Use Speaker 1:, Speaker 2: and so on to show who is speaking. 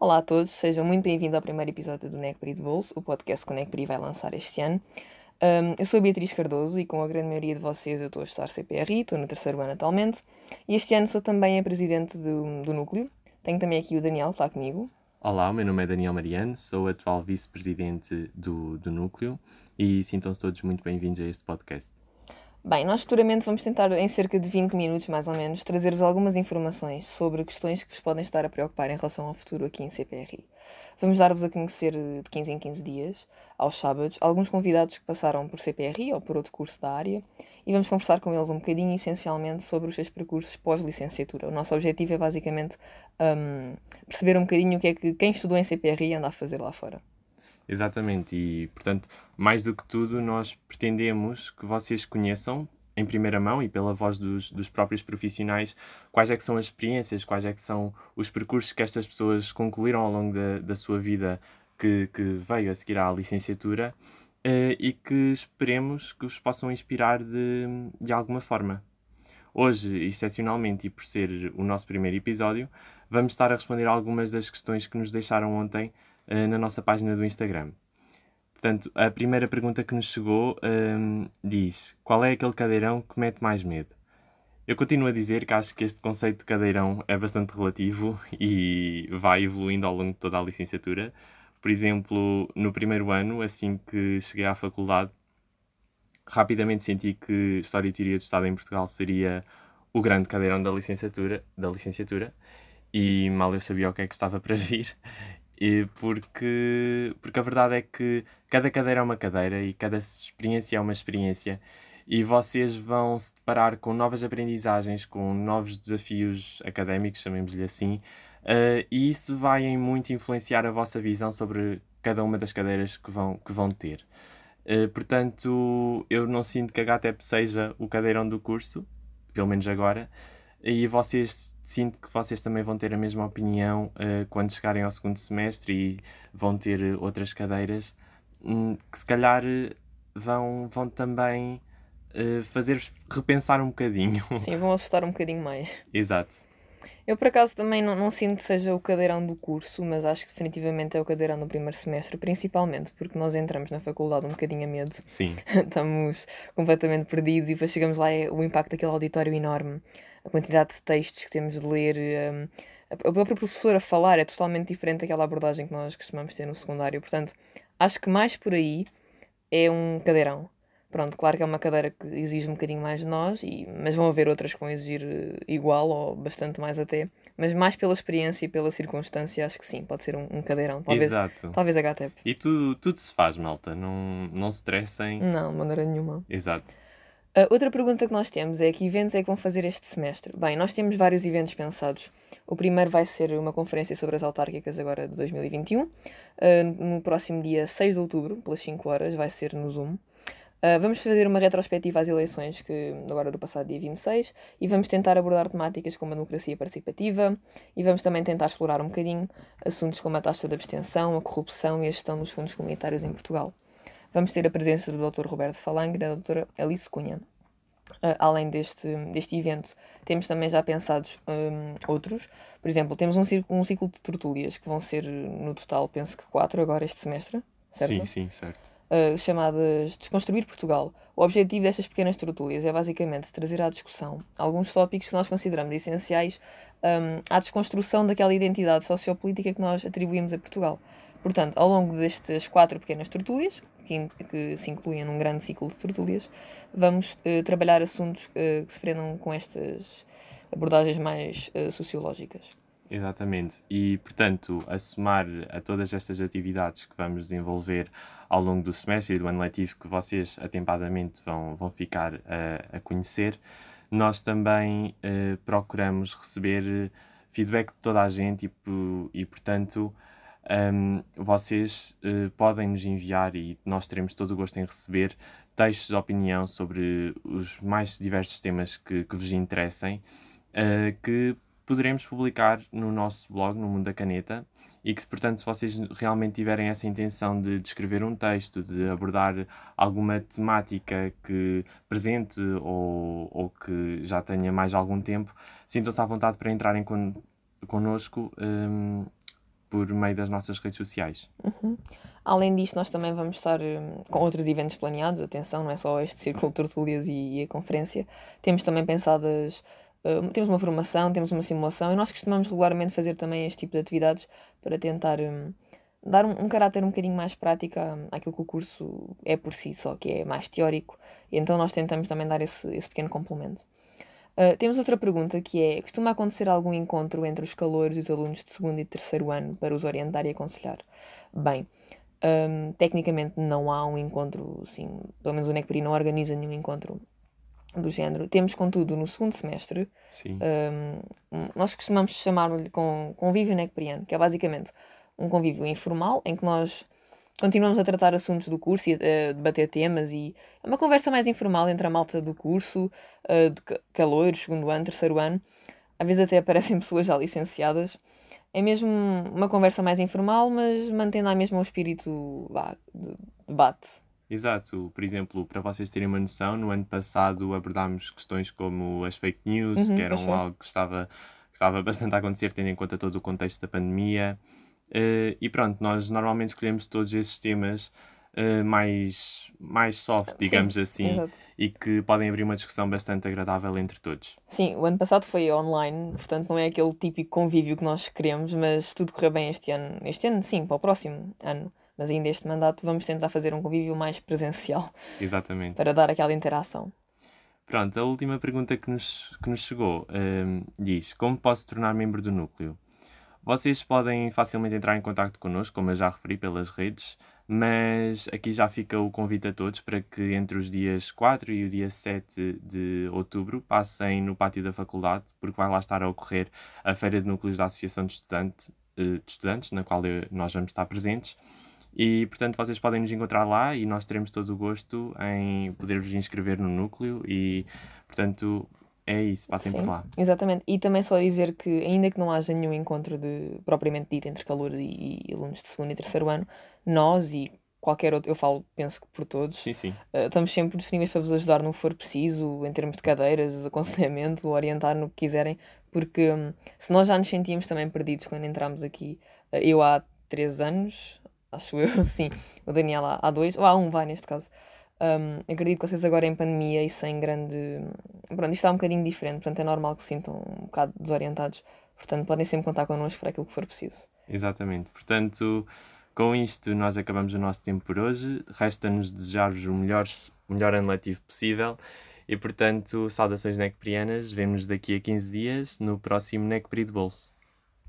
Speaker 1: Olá a todos, sejam muito bem-vindos ao primeiro episódio do NECPRI de Bolso, o podcast que o NECPRI vai lançar este ano. Um, eu sou Beatriz Cardoso e com a grande maioria de vocês eu estou a estudar CPRI, estou no terceiro ano atualmente, e este ano sou também a presidente do, do núcleo. Tenho também aqui o Daniel, que está comigo.
Speaker 2: Olá, o meu nome é Daniel Mariano, sou atual vice-presidente do, do núcleo e sintam-se todos muito bem-vindos a este podcast.
Speaker 1: Bem, nós futuramente vamos tentar, em cerca de 20 minutos mais ou menos, trazer-vos algumas informações sobre questões que vos podem estar a preocupar em relação ao futuro aqui em CPRI. Vamos dar-vos a conhecer de 15 em 15 dias, aos sábados, alguns convidados que passaram por CPRI ou por outro curso da área e vamos conversar com eles um bocadinho, essencialmente, sobre os seus percursos pós-licenciatura. O nosso objetivo é basicamente um, perceber um bocadinho o que é que quem estudou em CPRI anda a fazer lá fora.
Speaker 2: Exatamente, e portanto, mais do que tudo, nós pretendemos que vocês conheçam em primeira mão e pela voz dos, dos próprios profissionais quais é que são as experiências, quais é que são os percursos que estas pessoas concluíram ao longo da, da sua vida que, que veio a seguir à licenciatura uh, e que esperemos que os possam inspirar de, de alguma forma. Hoje, excepcionalmente, e por ser o nosso primeiro episódio, vamos estar a responder algumas das questões que nos deixaram ontem na nossa página do Instagram. Portanto, a primeira pergunta que nos chegou um, diz: Qual é aquele cadeirão que mete mais medo? Eu continuo a dizer que acho que este conceito de cadeirão é bastante relativo e vai evoluindo ao longo de toda a licenciatura. Por exemplo, no primeiro ano, assim que cheguei à faculdade, rapidamente senti que História e Teoria do Estado em Portugal seria o grande cadeirão da licenciatura, da licenciatura e mal eu sabia o que é que estava para vir e porque, porque a verdade é que cada cadeira é uma cadeira e cada experiência é uma experiência e vocês vão se deparar com novas aprendizagens, com novos desafios académicos, chamemos-lhe assim, uh, e isso vai em muito influenciar a vossa visão sobre cada uma das cadeiras que vão, que vão ter. Uh, portanto, eu não sinto que a GATEP seja o cadeirão do curso, pelo menos agora, e vocês sinto que vocês também vão ter a mesma opinião uh, quando chegarem ao segundo semestre e vão ter uh, outras cadeiras um, que se calhar uh, vão, vão também fazer-vos repensar um bocadinho.
Speaker 1: Sim, vão assustar um bocadinho mais.
Speaker 2: Exato.
Speaker 1: Eu, por acaso, também não, não sinto que seja o cadeirão do curso, mas acho que definitivamente é o cadeirão do primeiro semestre, principalmente porque nós entramos na faculdade um bocadinho a medo.
Speaker 2: Sim.
Speaker 1: Estamos completamente perdidos e depois chegamos lá é o impacto daquele auditório enorme a quantidade de textos que temos de ler. Um, a própria professora a falar é totalmente diferente daquela abordagem que nós costumamos ter no secundário. Portanto, acho que mais por aí é um cadeirão. Pronto, claro que é uma cadeira que exige um bocadinho mais de nós, e, mas vão haver outras que vão exigir eh, igual ou bastante mais até. Mas mais pela experiência e pela circunstância, acho que sim, pode ser um, um cadeirão. Talvez,
Speaker 2: Exato.
Speaker 1: Talvez a GATEP.
Speaker 2: E tudo, tudo se faz, malta. Não, não se estressem.
Speaker 1: Não, de maneira nenhuma.
Speaker 2: Exato.
Speaker 1: Uh, outra pergunta que nós temos é que eventos é que vão fazer este semestre? Bem, nós temos vários eventos pensados. O primeiro vai ser uma conferência sobre as autárquicas agora de 2021. Uh, no próximo dia 6 de outubro, pelas 5 horas, vai ser no Zoom. Uh, vamos fazer uma retrospectiva às eleições, que agora do passado dia 26, e vamos tentar abordar temáticas como a democracia participativa, e vamos também tentar explorar um bocadinho assuntos como a taxa de abstenção, a corrupção e a gestão dos fundos comunitários em Portugal vamos ter a presença do Dr. Roberto Falang e da Dra. Alice Cunha. Uh, além deste, deste evento, temos também já pensados um, outros. Por exemplo, temos um, um ciclo de tertúlias que vão ser, no total, penso que quatro agora este semestre, certo?
Speaker 2: Sim, sim, certo.
Speaker 1: Uh, chamadas Desconstruir Portugal. O objetivo destas pequenas tertúlias é basicamente trazer à discussão alguns tópicos que nós consideramos essenciais um, à desconstrução daquela identidade sociopolítica que nós atribuímos a Portugal. Portanto, ao longo destas quatro pequenas tertúlias, que, que se incluem num grande ciclo de tertúlias, vamos uh, trabalhar assuntos uh, que se prendam com estas abordagens mais uh, sociológicas.
Speaker 2: Exatamente. E, portanto, a somar a todas estas atividades que vamos desenvolver ao longo do semestre e do ano letivo que vocês atempadamente vão, vão ficar a, a conhecer, nós também procuramos receber feedback de toda a gente e, e portanto, um, vocês uh, podem nos enviar e nós teremos todo o gosto em receber textos de opinião sobre os mais diversos temas que, que vos interessem, que poderemos publicar no nosso blog, no Mundo da Caneta, e que, portanto, se vocês realmente tiverem essa intenção de, escrever um texto, de abordar alguma temática que presente ou, ou que já tenha mais algum tempo, sintam-se à vontade para entrarem con, connosco. Um, por meio das nossas redes sociais.
Speaker 1: Uhum. Além disto, nós também vamos estar um, com outros eventos planeados. Atenção, não é só este Círculo de Tertúlias e, e a conferência. Temos também pensadas Uh, temos uma formação, temos uma simulação e nós costumamos regularmente fazer também este tipo de atividades para tentar um, dar um, um, caráter um bocadinho mais prático àquilo que o curso é por si só, que é mais teórico, e então nós tentamos também dar esse, esse pequeno complemento. Uh, temos outra pergunta que é: costuma acontecer algum encontro entre os calores e os alunos de segundo e terceiro ano para os orientar e aconselhar? Bem, um, tecnicamente não há um encontro, sim, pelo menos o NECPRI não organiza nenhum encontro do género. Temos, contudo, no segundo semestre, um, nós costumamos chamar-lhe com convívio necperiano, que é basicamente um convívio informal em que nós continuamos a tratar assuntos do curso e a debater temas e é uma conversa mais informal entre a malta do curso, uh, de caloiros, segundo ano, terceiro ano. Às vezes até aparecem pessoas já licenciadas. É mesmo uma conversa mais informal, mas mantendo a mesma o espírito vá, de debate.
Speaker 2: Exato. Por exemplo, para vocês terem uma noção, no ano passado abordámos questões como as fake news, uhum, que eram algo que estava, que estava bastante a acontecer, tendo em conta todo o contexto da pandemia. Uh, e pronto, nós normalmente escolhemos todos esses temas uh, mais, mais soft, digamos Sim, assim, exato. e que podem abrir uma discussão bastante agradável entre todos.
Speaker 1: Sim, o ano passado foi online, portanto não é aquele típico convívio que nós queremos, mas tudo correu bem este ano. Este ano, sim, para o próximo ano mas ainda este mandato vamos tentar fazer um convívio mais presencial.
Speaker 2: Exatamente.
Speaker 1: Para dar aquela interação.
Speaker 2: Pronto, a última pergunta que nos, que nos chegou um, diz: Como posso tornar membro do núcleo? Vocês podem facilmente entrar em contato connosco, como eu já referi, pelas redes, mas aqui já fica o convite a todos para que entre os dias 4 e o dia 7 de outubro passem no pátio da faculdade, porque vai lá estar a ocorrer a Feira de Núcleos da Associação de, Estudante, eh, de Estudantes, na qual nós vamos estar presentes. E, portanto, vocês podem nos encontrar lá e nós teremos todo o gosto em poder-vos inscrever no núcleo e, portanto, é isso, passem Sim, por lá.
Speaker 1: Exatamente. E também só dizer que, ainda que não haja nenhum encontro de, propriamente dito entre calor e, e alunos de segundo e terceiro ano, nós e qualquer outro, eu falo, penso que por todos,
Speaker 2: sim, sim.
Speaker 1: Uh, estamos sempre disponíveis para vos ajudar no que for preciso, em termos de cadeiras, de aconselhamento, orientar no que quiserem, porque um, se nós já nos sentíamos também perdidos quando entramos aqui, uh, eu há três anos, acho eu, sim. O Daniel há, dois, ou há um, vai neste caso. Um, acredito que vocês agora em pandemia e sem grande. Pronto, isto está um bocadinho diferente, portanto é normal que se sintam um bocado desorientados. Portanto, podem sempre contar connosco para aquilo que for preciso.
Speaker 2: Exatamente. Portanto, com isto, nós acabamos o nosso tempo por hoje. Resta-nos desejar-vos o melhor, o melhor ano letivo possível. E, portanto, saudações necprianas. Vemos daqui a 15 dias no próximo Necpri de Bolso.